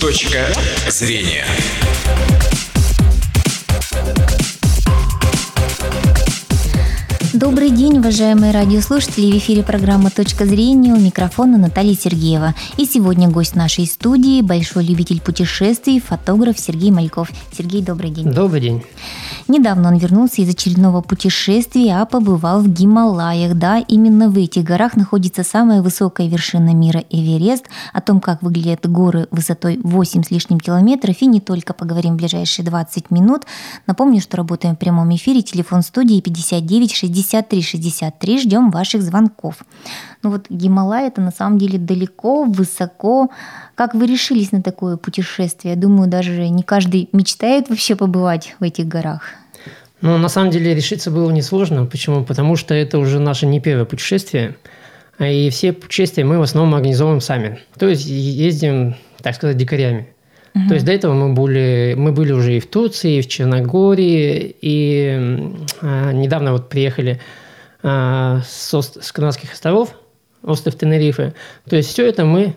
Точка зрения. Добрый день, уважаемые радиослушатели. В эфире программа «Точка зрения» у микрофона Наталья Сергеева. И сегодня гость нашей студии – большой любитель путешествий, фотограф Сергей Мальков. Сергей, добрый день. Добрый день. Недавно он вернулся из очередного путешествия, а побывал в Гималаях. Да, именно в этих горах находится самая высокая вершина мира Эверест. О том, как выглядят горы высотой 8 с лишним километров, и не только поговорим в ближайшие 20 минут. Напомню, что работаем в прямом эфире. Телефон студии 59 63 63. Ждем ваших звонков. Ну вот Гималай это на самом деле далеко, высоко. Как вы решились на такое путешествие? Я думаю, даже не каждый мечтает вообще побывать в этих горах. Ну, на самом деле решиться было несложно. Почему? Потому что это уже наше не первое путешествие. И все путешествия мы в основном организовываем сами. То есть ездим, так сказать, дикарями. Угу. То есть до этого мы были, мы были уже и в Турции, и в Черногории, и а, недавно вот приехали а, с, с Канадских островов, остров Тенерифе. То есть все это мы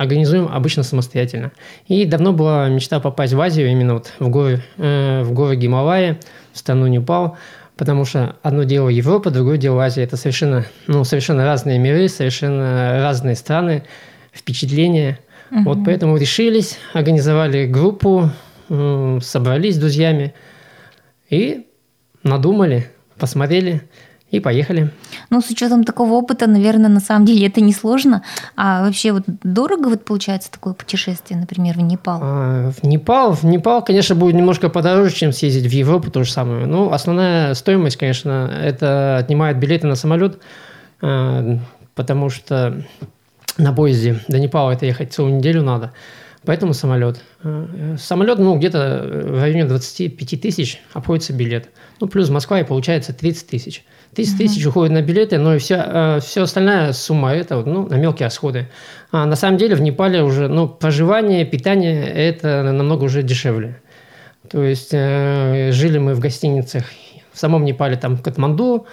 организуем обычно самостоятельно. И давно была мечта попасть в Азию, именно вот в горы, э, в горы Гималая, в страну Непал, потому что одно дело Европа, другое дело Азия. Это совершенно, ну, совершенно разные миры, совершенно разные страны, впечатления. Угу. Вот поэтому решились, организовали группу, э, собрались с друзьями и надумали, посмотрели – и поехали. Ну, с учетом такого опыта, наверное, на самом деле это не сложно. А вообще вот дорого вот получается такое путешествие, например, в Непал? А, в Непал? В Непал, конечно, будет немножко подороже, чем съездить в Европу, то же самое. Ну, основная стоимость, конечно, это отнимает билеты на самолет, а, потому что на поезде до Непала это ехать целую неделю надо. Поэтому самолет. А, самолет, ну, где-то в районе 25 тысяч обходится билет. Ну, плюс Москва, и получается 30 тысяч. 30 тысяч уходит на билеты, но и все, э, все остальная сумма – это ну, на мелкие расходы. А на самом деле в Непале уже ну, проживание, питание – это намного уже дешевле. То есть э, жили мы в гостиницах в самом Непале, там Катманду,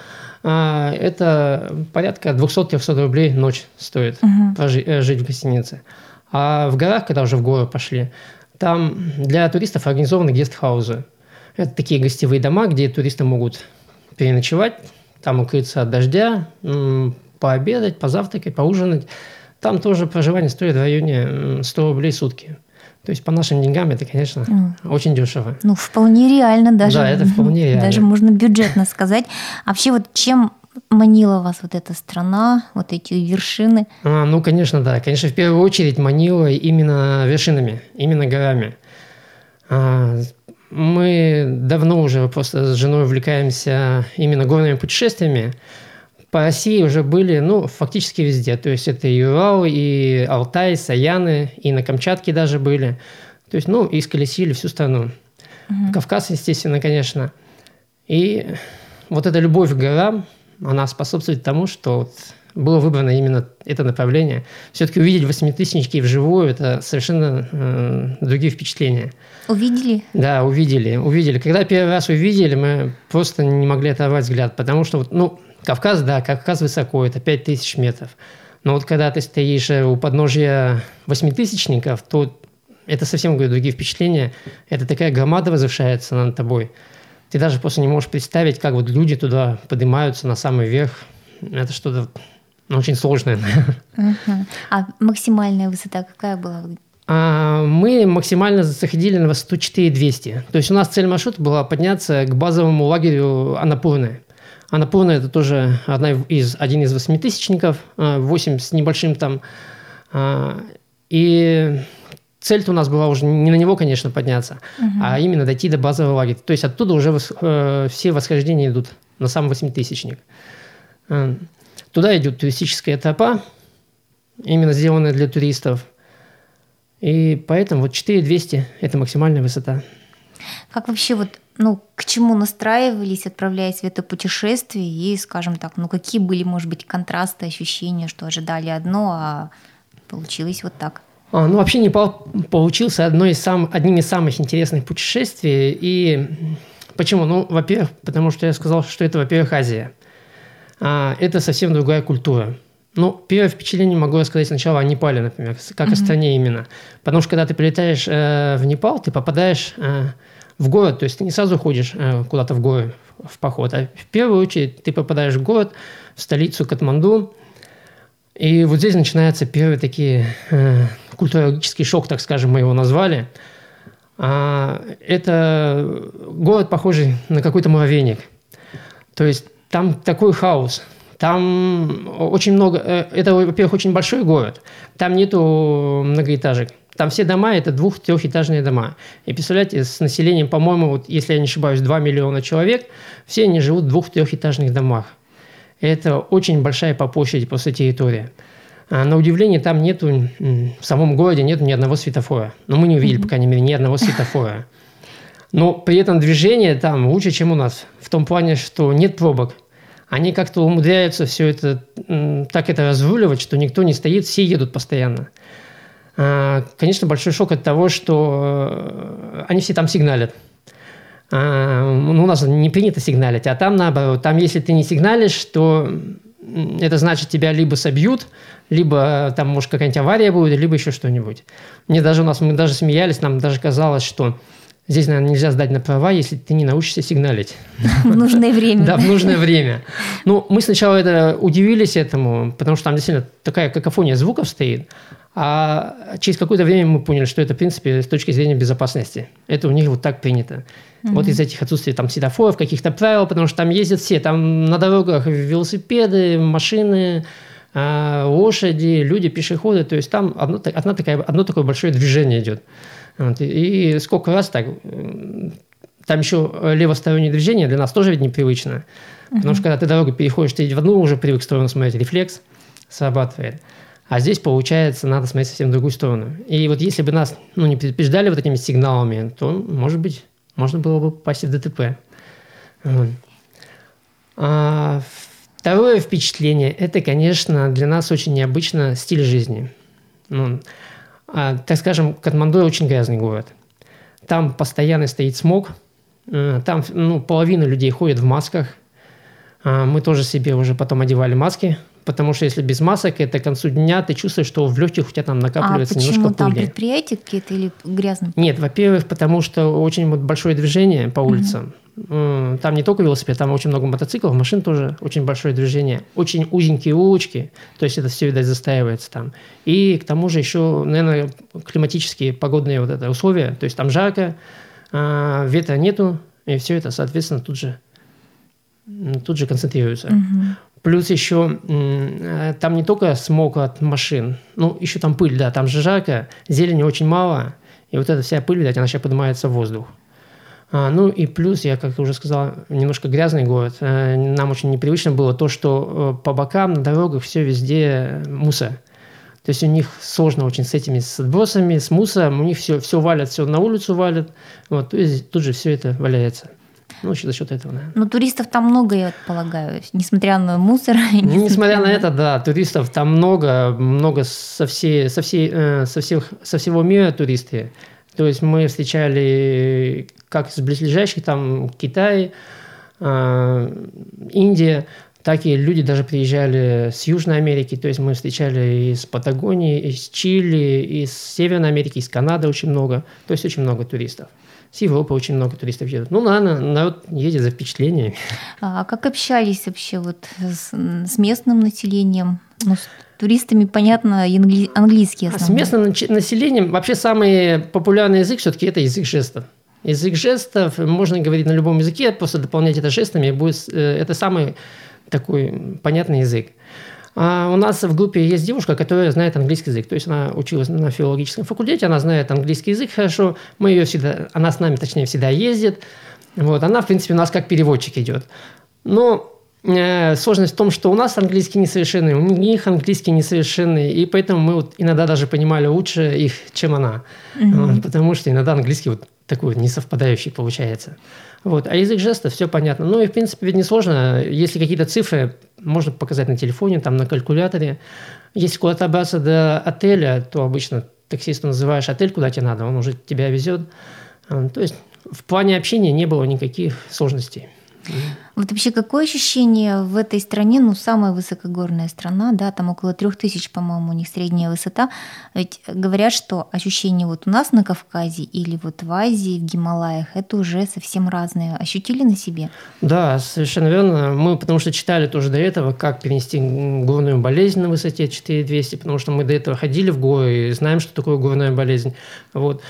э, это порядка 200-300 рублей ночь стоит угу. прожи, э, жить в гостинице. А в горах, когда уже в горы пошли, там для туристов организованы гестхаузы. Это такие гостевые дома, где туристы могут переночевать, там укрыться от дождя, пообедать, позавтракать, поужинать. Там тоже проживание стоит в районе 100 рублей в сутки. То есть по нашим деньгам это, конечно, mm. очень дешево. Ну, вполне реально даже. Да, это вполне реально. Даже можно бюджетно сказать. А вообще вот чем манила вас вот эта страна, вот эти вершины? А, ну, конечно, да. Конечно, в первую очередь манила именно вершинами, именно горами. А, мы давно уже просто с женой увлекаемся именно горными путешествиями. По России уже были, ну, фактически везде. То есть это и Урал, и Алтай, Саяны, и на Камчатке даже были. То есть, ну, и сколесили всю страну. Угу. Кавказ, естественно, конечно. И вот эта любовь к горам, она способствует тому, что вот было выбрано именно это направление. Все-таки увидеть восьмитысячники вживую – это совершенно э, другие впечатления. Увидели? Да, увидели, увидели. Когда первый раз увидели, мы просто не могли оторвать взгляд, потому что, вот, ну, Кавказ, да, Кавказ высоко, это 5000 метров. Но вот когда ты стоишь э, у подножия восьмитысячников, то это совсем говорю, другие впечатления. Это такая громада возвышается над тобой. Ты даже просто не можешь представить, как вот люди туда поднимаются на самый верх. Это что-то ну, очень сложная. Uh-huh. А максимальная высота какая была? А, мы максимально заходили на высоту 4200. То есть у нас цель маршрута была подняться к базовому лагерю Анапурны. Анапурна – это тоже одна из, один из восьмитысячников, 8 а, с небольшим там. А, и цель-то у нас была уже не на него, конечно, подняться, угу. а именно дойти до базового лагеря. То есть оттуда уже э, все восхождения идут на сам восьмитысячник. Туда идет туристическая тропа, именно сделанная для туристов. И поэтому вот 4200 – это максимальная высота. Как вообще вот, ну, к чему настраивались, отправляясь в это путешествие, и, скажем так, ну, какие были, может быть, контрасты, ощущения, что ожидали одно, а получилось вот так? А, ну, вообще Непал получился одной из сам, одним из самых интересных путешествий. И почему? Ну, во-первых, потому что я сказал, что это, во-первых, Азия – это совсем другая культура. Ну, первое впечатление могу сказать сначала о Непале, например, как mm-hmm. о стране именно. Потому что когда ты прилетаешь э, в Непал, ты попадаешь э, в город, то есть ты не сразу ходишь э, куда-то в горы в поход, а в первую очередь ты попадаешь в город, в столицу Катманду, и вот здесь начинаются первые такие э, культурологический шок, так скажем, мы его назвали. А, это город, похожий на какой-то муравейник. То есть там такой хаос – там очень много... Э, это, во-первых, очень большой город. Там нету многоэтажек. Там все дома – это двух-трехэтажные дома. И представляете, с населением, по-моему, вот, если я не ошибаюсь, 2 миллиона человек, все они живут в двух-трехэтажных домах. Это очень большая по площади просто территория. А на удивление, там нету, в самом городе нет ни одного светофора. Но мы не увидели, по крайней мере, ни одного светофора. Но при этом движение там лучше, чем у нас. В том плане, что нет пробок – они как-то умудряются все это так это разруливать, что никто не стоит, все едут постоянно. А, конечно, большой шок от того, что э, они все там сигналят. А, ну, у нас не принято сигналить, а там наоборот. Там, если ты не сигналишь, то это значит, тебя либо собьют, либо там, может, какая-нибудь авария будет, либо еще что-нибудь. Мне даже у нас, мы даже смеялись, нам даже казалось, что Здесь, наверное, нельзя сдать на права, если ты не научишься сигналить. В нужное время. Да, в нужное время. Ну, мы сначала это удивились этому, потому что там действительно такая какофония звуков стоит. А через какое-то время мы поняли, что это, в принципе, с точки зрения безопасности. Это у них вот так принято. Mm-hmm. Вот из этих отсутствий там светофоров, каких-то правил, потому что там ездят все. Там на дорогах велосипеды, машины, а, лошади, люди, пешеходы. То есть там одно, одно, такое, одно такое большое движение идет. Вот, и сколько раз так, там еще левостороннее движение для нас тоже ведь непривычно. Uh-huh. Потому что когда ты дорогу переходишь, ты в одну уже привык сторону смотреть, рефлекс срабатывает. А здесь, получается, надо смотреть совсем в другую сторону. И вот если бы нас ну, не предупреждали вот этими сигналами, то, может быть, можно было бы попасть в ДТП. Вот. А второе впечатление – это, конечно, для нас очень необычно стиль жизни. Ну, так скажем, Катманду очень грязный город. Там постоянно стоит смог, э, там ну, половина людей ходит в масках. А, мы тоже себе уже потом одевали маски, потому что если без масок, это к концу дня ты чувствуешь, что в легких у тебя там накапливается а немножко пыли. там предприятия какие-то или грязно? Нет, во-первых, потому что очень вот большое движение по улицам. Угу. Там не только велосипед, там очень много мотоциклов, машин тоже очень большое движение. Очень узенькие улочки, то есть это все, видать, застаивается там. И к тому же еще, наверное, климатические погодные вот это условия, то есть там жарко, а, ветра нету, и все это, соответственно, тут же, тут же концентрируется. Угу. Плюс еще э, там не только смог от машин, ну, еще там пыль, да, там же жарко, зелени очень мало, и вот эта вся пыль, видать, она сейчас поднимается в воздух. А, ну и плюс, я как уже сказал, немножко грязный город. Э, нам очень непривычно было то, что э, по бокам на дорогах все везде мусор. То есть у них сложно очень с этими с отбросами, с мусором, у них все, все валят, все на улицу валят. Вот, то есть тут же все это валяется. Ну, за счет этого, наверное. Но туристов там много, я полагаю, несмотря на мусор. Несмотря, несмотря на это, да, туристов там много, много со, всей, со, всей, э, со, всех, со всего мира туристы. То есть мы встречали как из близлежащих, там Китай, э, Индия, так и люди даже приезжали с Южной Америки, то есть мы встречали из Патагонии, из Чили, из Северной Америки, из Канады очень много, то есть очень много туристов. С Европы очень много туристов едут. Ну, ладно, народ едет за впечатлениями. А как общались вообще вот с, с местным населением? Ну, с туристами, понятно, англи... английский основной. А с местным населением вообще самый популярный язык все-таки это язык жестов. Язык жестов, можно говорить на любом языке, просто дополнять это жестами, будет, э, это самый такой понятный язык. А у нас в группе есть девушка, которая знает английский язык. То есть она училась на филологическом факультете, она знает английский язык хорошо. Мы ее всегда, она с нами, точнее, всегда ездит. Вот, она, в принципе, у нас как переводчик идет. Но сложность в том, что у нас английский несовершенный, у них английский несовершенный, и поэтому мы вот иногда даже понимали лучше их, чем она. Mm-hmm. Вот, потому что иногда английский вот такой несовпадающий получается. Вот. А язык жестов, все понятно. Ну и, в принципе, ведь несложно. Если какие-то цифры можно показать на телефоне, там, на калькуляторе. Если куда-то добраться до отеля, то обычно таксисту называешь отель, куда тебе надо, он уже тебя везет. А, то есть в плане общения не было никаких сложностей. Вот вообще какое ощущение в этой стране, ну, самая высокогорная страна, да, там около трех тысяч, по-моему, у них средняя высота. Ведь говорят, что ощущение вот у нас на Кавказе или вот в Азии, в Гималаях, это уже совсем разные. Ощутили на себе? Да, совершенно верно. Мы потому что читали тоже до этого, как перенести горную болезнь на высоте 4200, потому что мы до этого ходили в горы и знаем, что такое горная болезнь. Вот.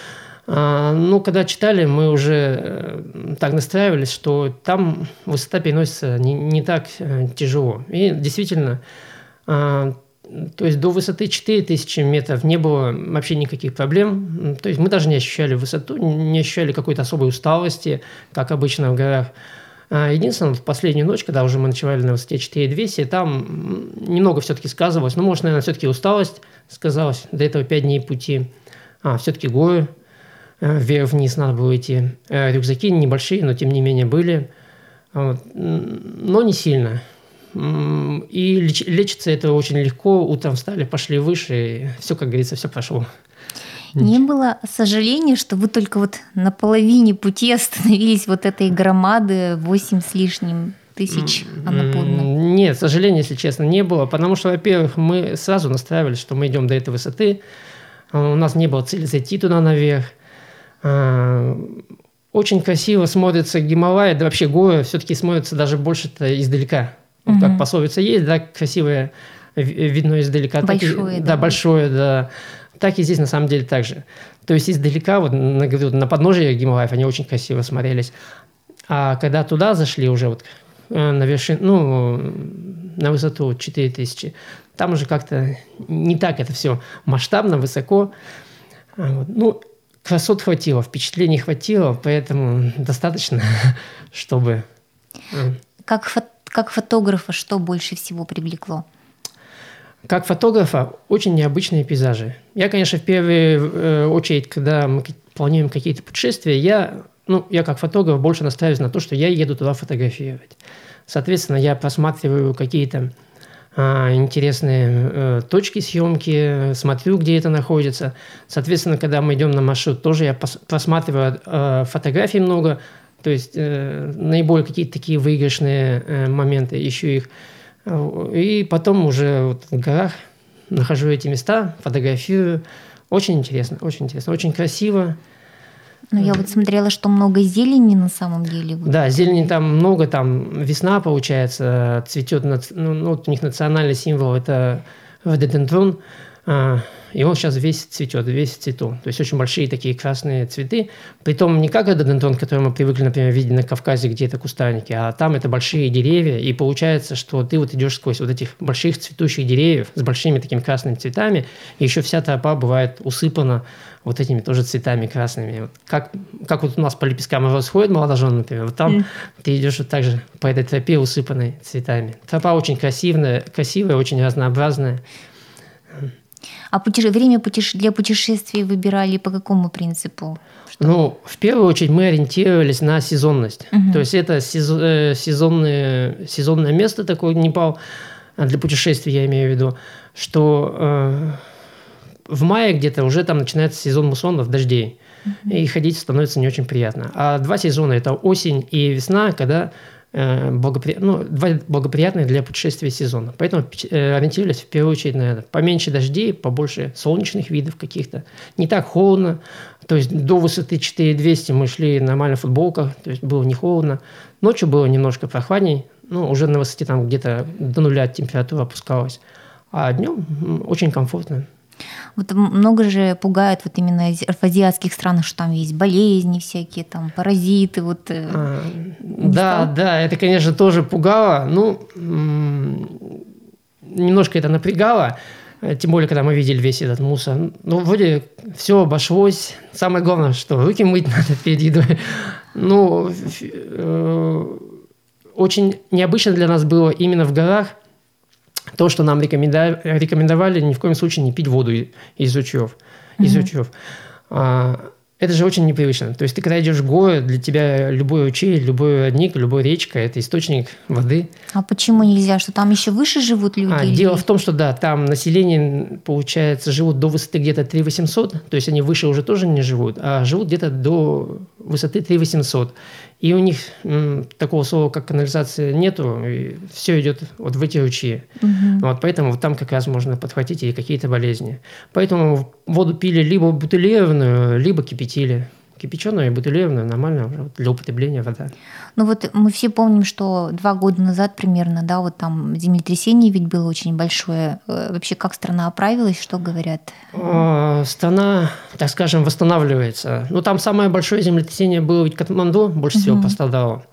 А, ну, когда читали, мы уже э, так настраивались, что там высота переносится не, не так э, тяжело. И действительно, а, то есть до высоты 4000 метров не было вообще никаких проблем. То есть мы даже не ощущали высоту, не ощущали какой-то особой усталости, как обычно в горах. А, единственное, в последнюю ночь, когда уже мы ночевали на высоте 4200, там немного все-таки сказывалось. Ну, может, наверное, все-таки усталость сказалась. До этого 5 дней пути. А, все-таки горы – Э, вверх-вниз надо было идти. Э, рюкзаки небольшие, но тем не менее были. Вот. Но не сильно. И леч, лечится это очень легко. Утром встали, пошли выше, и все, как говорится, все прошло. Не было сожаления, что вы только вот на половине пути остановились вот этой громады 8 с лишним тысяч Анапурны? Нет, сожаления, если честно, не было, потому что, во-первых, мы сразу настраивались, что мы идем до этой высоты, у нас не было цели зайти туда наверх, а, очень красиво смотрится Гималай, да вообще горы все-таки смотрятся даже больше-то издалека. Вот угу. как пословица есть, да, красивое видно издалека. Большое, так, да. Да, большое, да. Так и здесь на самом деле так же. То есть издалека, вот на, на подножие Гималаев они очень красиво смотрелись. А когда туда зашли уже вот э, на вершину, ну, на высоту 4000, там уже как-то не так это все масштабно, высоко. А вот. Ну, красот хватило, впечатлений хватило, поэтому достаточно, чтобы... Э, как, фо как фотографа что больше всего привлекло? Как фотографа очень необычные пейзажи. Я, конечно, в первую э, очередь, когда мы планируем какие-то путешествия, я, ну, я как фотограф больше настраиваюсь на то, что я еду туда фотографировать. Соответственно, я просматриваю какие-то а, интересные э, точки съемки, смотрю, где это находится. Соответственно, когда мы идем на маршрут, тоже я просматриваю э, фотографий много, то есть э, наиболее какие-то такие выигрышные моменты, ищу их. И потом уже вот в горах нахожу эти места, фотографирую. Очень интересно, очень интересно, очень красиво. Ну, я вот смотрела, что много зелени на самом деле. Да, зелени там много, там весна, получается, цветет, ну, ну вот у них национальный символ – это рододендрон, а, и он сейчас весь цветет, весь цвету. То есть очень большие такие красные цветы. Притом не как рододендрон, который мы привыкли, например, видеть на Кавказе, где это кустарники, а там это большие деревья. И получается, что ты вот идешь сквозь вот этих больших цветущих деревьев с большими такими красными цветами, и еще вся тропа бывает усыпана вот этими тоже цветами красными. Вот как, как вот у нас по лепесткам расходит молодожен, например, вот там mm. ты идешь вот так же по этой тропе, усыпанной цветами. Тропа очень красивая, красивая, очень разнообразная. А путеше... время путеше... для путешествий выбирали по какому принципу? Что? Ну, в первую очередь мы ориентировались на сезонность. Угу. То есть это сезон... Э, сезонное... сезонное место такое Непал для путешествий, я имею в виду, что э, в мае где-то уже там начинается сезон муссонов, дождей. Угу. И ходить становится не очень приятно. А два сезона – это осень и весна, когда благопри... ну, два благоприятные для путешествия сезона. Поэтому э, ориентировались в первую очередь на это. Поменьше дождей, побольше солнечных видов каких-то. Не так холодно. То есть до высоты 4200 мы шли нормально в футболках, то есть было не холодно. Ночью было немножко прохладней, ну, уже на высоте там где-то до нуля температура опускалась. А днем очень комфортно. Вот много же пугают вот именно в азиатских странах, что там есть болезни всякие, там паразиты. Вот, э, а, да, стал? да, это, конечно, тоже пугало. Ну, немножко это напрягало. Э, тем более, когда мы видели весь этот мусор. Ну, вроде все обошлось. Самое главное, что руки мыть надо перед едой. Ну, э, очень необычно для нас было именно в горах – то, что нам рекомендовали, ни в коем случае не пить воду из ручьев. Из mm-hmm. ручьев. А, это же очень непривычно. То есть ты когда идешь в горы, для тебя любой ручей, любой родник, любая речка – это источник воды. А почему нельзя? Что там еще выше живут люди? А, или... Дело в том, что да, там население, получается, живут до высоты где-то 3 800, то есть они выше уже тоже не живут, а живут где-то до высоты 3800. И у них м, такого слова, как канализация, нету, и все идет вот в эти ручьи. Угу. Вот, поэтому там как раз можно подхватить и какие-то болезни. Поэтому воду пили либо бутылированную, либо кипятили кипяченая и бутылированная нормально для употребления вода. Ну вот мы все помним, что два года назад примерно, да, вот там землетрясение ведь было очень большое. Э, вообще как страна оправилась, что говорят? А, страна, так скажем, восстанавливается. Ну там самое большое землетрясение было ведь Катманду, больше угу. всего пострадало.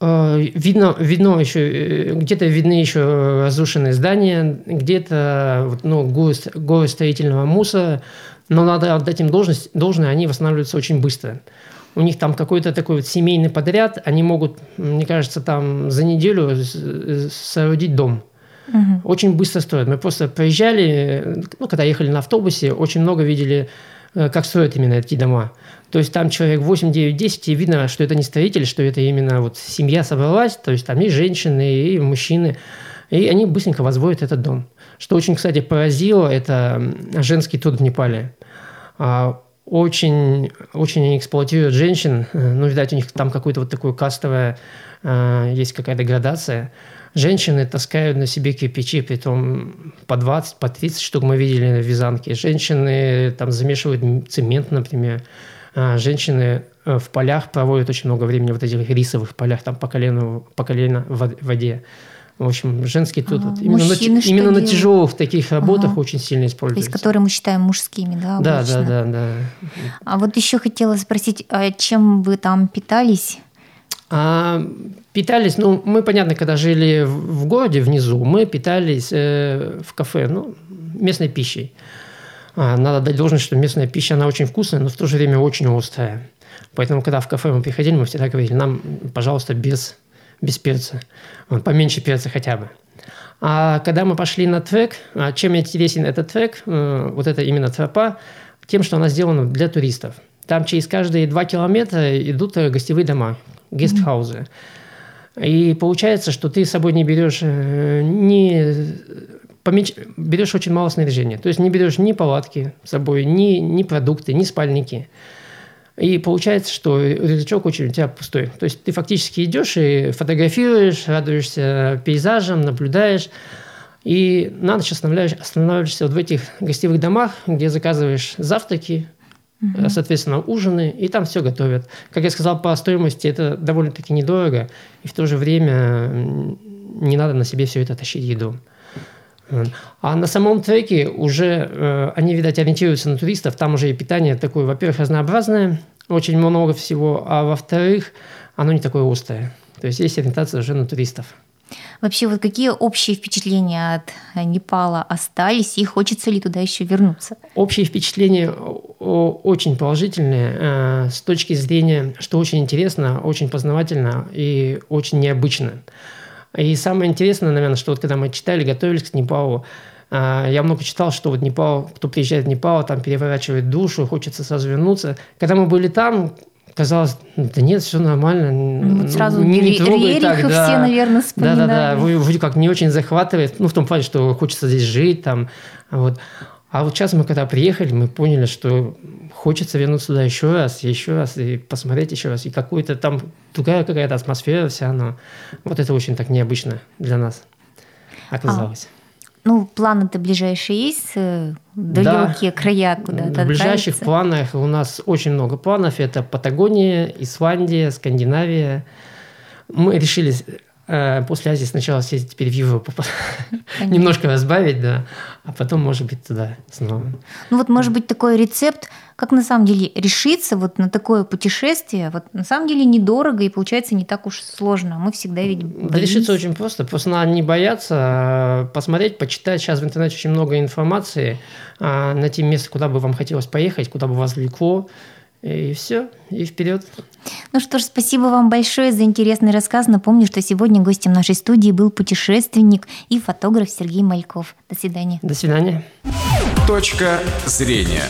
А, видно, видно еще, э, где-то видны еще разрушенные здания, где-то ну, горы, горы строительного мусора, но надо отдать им должность, должное, они восстанавливаются очень быстро. У них там какой-то такой вот семейный подряд, они могут, мне кажется, там за неделю соорудить дом. Угу. Очень быстро строят. Мы просто проезжали, ну, когда ехали на автобусе, очень много видели, э, как строят именно эти дома. То есть там человек 8, 9, 10, и видно, что это не строитель, что это именно вот семья собралась, то есть там и женщины, и мужчины, и они быстренько возводят этот дом. Что очень, кстати, поразило, это женский труд в Непале. А, очень, очень они эксплуатируют женщин. Ну, видать, у них там какое-то вот такое кастовое, а, есть какая-то градация. Женщины таскают на себе кирпичи, при том по 20, по 30 штук мы видели на вязанке. Женщины там замешивают цемент, например. А, женщины э, в полях проводят очень много времени в этих рисовых полях, там по колено, по колено в воде. В общем, женский труд ага. именно, Мужчины на, именно на тяжелых таких работах ага. очень сильно используется. То есть, которые мы считаем мужскими, да? Да, да, да, да. А вот еще хотела спросить, а чем вы там питались? А, питались, ну, мы, понятно, когда жили в, городе внизу, мы питались э, в кафе, ну, местной пищей. А, надо дать должность, что местная пища, она очень вкусная, но в то же время очень острая. Поэтому, когда в кафе мы приходили, мы всегда говорили, нам, пожалуйста, без без перца. Он поменьше перца хотя бы. А когда мы пошли на трек, а чем интересен этот трек, э, вот это именно тропа, тем, что она сделана для туристов. Там через каждые два километра идут гостевые дома, гестхаузы. И получается, что ты с собой не берешь э, ни поменьш... берешь очень мало снаряжения. То есть не берешь ни палатки с собой, ни, ни продукты, ни спальники. И получается, что рюкзачок очень у тебя пустой. То есть ты фактически идешь и фотографируешь, радуешься пейзажам, наблюдаешь. И на ночь останавливаешься вот в этих гостевых домах, где заказываешь завтраки, угу. соответственно, ужины, и там все готовят. Как я сказал, по стоимости это довольно-таки недорого, и в то же время не надо на себе все это тащить еду. А на самом треке уже э, они, видать, ориентируются на туристов. Там уже и питание такое, во-первых, разнообразное, очень много всего, а во-вторых, оно не такое острое. То есть есть ориентация уже на туристов. Вообще, вот какие общие впечатления от Непала остались, и хочется ли туда еще вернуться? Общие впечатления очень положительные э, с точки зрения, что очень интересно, очень познавательно и очень необычно. И самое интересное, наверное, что вот когда мы читали, готовились к Непалу, я много читал, что вот Непал, кто приезжает в Непал, там переворачивает душу, хочется сразу вернуться. Когда мы были там, казалось, да нет, все нормально. Ну, вот сразу не, не трогай так, да. все, наверное, вспоминали. Да-да-да, вроде как не очень захватывает, ну, в том плане, что хочется здесь жить, там, вот. А вот сейчас мы когда приехали, мы поняли, что хочется вернуться туда еще раз, еще раз, и посмотреть еще раз. И какую-то там другая какая-то атмосфера вся, но вот это очень так необычно для нас оказалось. А, ну, планы-то ближайшие есть? Э, далекие да. края куда-то В ближайших отправиться? планах у нас очень много планов. Это Патагония, Исландия, Скандинавия. Мы решили после Азии сначала съездить теперь в Европу, немножко разбавить, да, а потом, может быть, туда снова. Ну вот, может быть, такой рецепт, как на самом деле решиться вот на такое путешествие, вот на самом деле недорого и получается не так уж сложно. Мы всегда ведь боимся. Да решиться очень просто, просто надо не бояться, а посмотреть, почитать. Сейчас в интернете очень много информации, а, найти место, куда бы вам хотелось поехать, куда бы вас влекло, и все, и вперед. Ну что ж, спасибо вам большое за интересный рассказ. Напомню, что сегодня гостем нашей студии был путешественник и фотограф Сергей Мальков. До свидания. До свидания. Точка зрения.